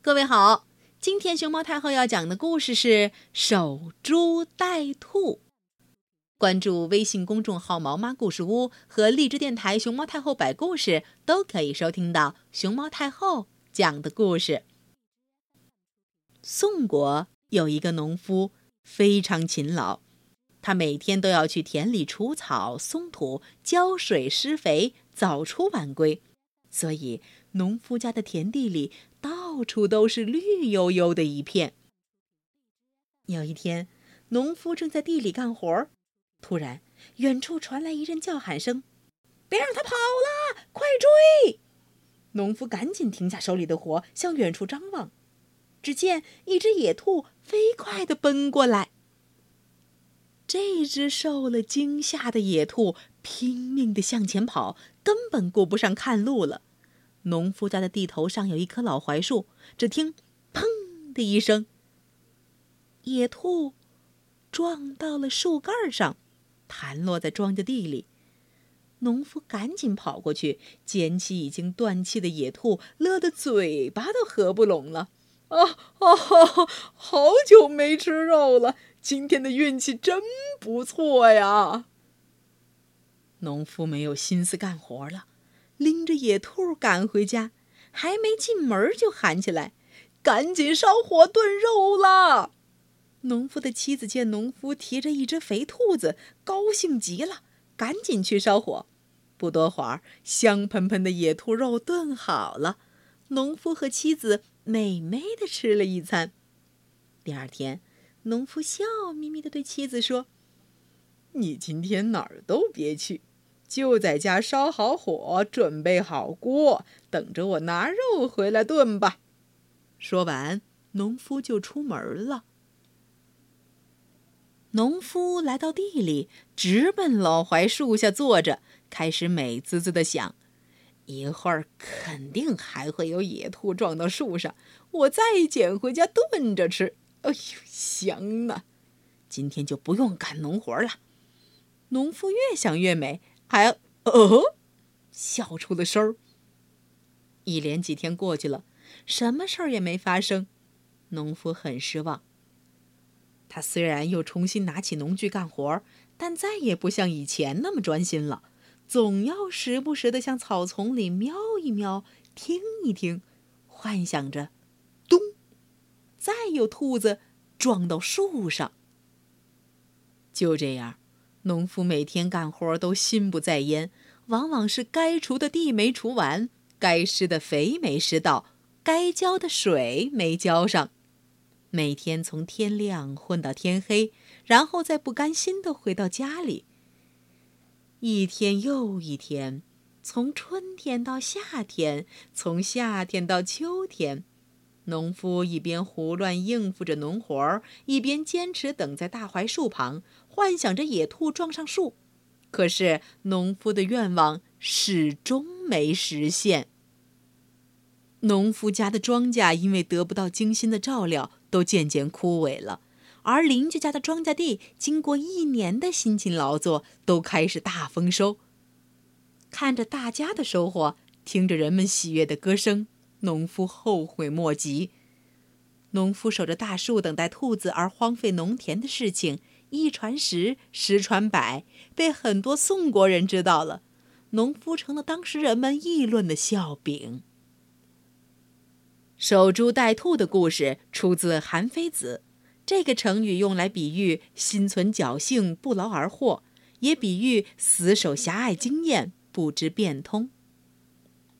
各位好，今天熊猫太后要讲的故事是守株待兔。关注微信公众号“毛妈故事屋”和荔枝电台“熊猫太后摆故事”，都可以收听到熊猫太后讲的故事。宋国有一个农夫，非常勤劳，他每天都要去田里除草、松土、浇水、施肥，早出晚归，所以农夫家的田地里到处都是绿油油的一片。有一天，农夫正在地里干活。突然，远处传来一阵叫喊声：“别让他跑了，快追！”农夫赶紧停下手里的活，向远处张望。只见一只野兔飞快地奔过来。这只受了惊吓的野兔拼命地向前跑，根本顾不上看路了。农夫家的地头上有一棵老槐树，只听“砰”的一声，野兔撞到了树干上。弹落在庄稼地里，农夫赶紧跑过去捡起已经断气的野兔，乐得嘴巴都合不拢了。啊啊！好久没吃肉了，今天的运气真不错呀！农夫没有心思干活了，拎着野兔赶回家，还没进门就喊起来：“赶紧烧火炖肉了！”农夫的妻子见农夫提着一只肥兔子，高兴极了，赶紧去烧火。不多会儿，香喷喷的野兔肉炖好了，农夫和妻子美美的吃了一餐。第二天，农夫笑眯眯的对妻子说：“你今天哪儿都别去，就在家烧好火，准备好锅，等着我拿肉回来炖吧。”说完，农夫就出门了。农夫来到地里，直奔老槐树下坐着，开始美滋滋的想：一会儿肯定还会有野兔撞到树上，我再捡回家炖着吃。哎呦，香啊！今天就不用干农活了。农夫越想越美，还哦，笑出了声儿。一连几天过去了，什么事儿也没发生，农夫很失望。他虽然又重新拿起农具干活，但再也不像以前那么专心了，总要时不时的向草丛里瞄一瞄，听一听，幻想着，咚，再有兔子撞到树上。就这样，农夫每天干活都心不在焉，往往是该除的地没除完，该施的肥没施到，该浇的水没浇上。每天从天亮混到天黑，然后再不甘心的回到家里。一天又一天，从春天到夏天，从夏天到秋天，农夫一边胡乱应付着农活儿，一边坚持等在大槐树旁，幻想着野兔撞上树。可是，农夫的愿望始终没实现。农夫家的庄稼因为得不到精心的照料，都渐渐枯萎了；而邻居家的庄稼地，经过一年的辛勤劳作，都开始大丰收。看着大家的收获，听着人们喜悦的歌声，农夫后悔莫及。农夫守着大树等待兔子而荒废农田的事情，一传十，十传百，被很多宋国人知道了。农夫成了当时人们议论的笑柄。守株待兔的故事出自《韩非子》，这个成语用来比喻心存侥幸、不劳而获，也比喻死守狭隘经验、不知变通。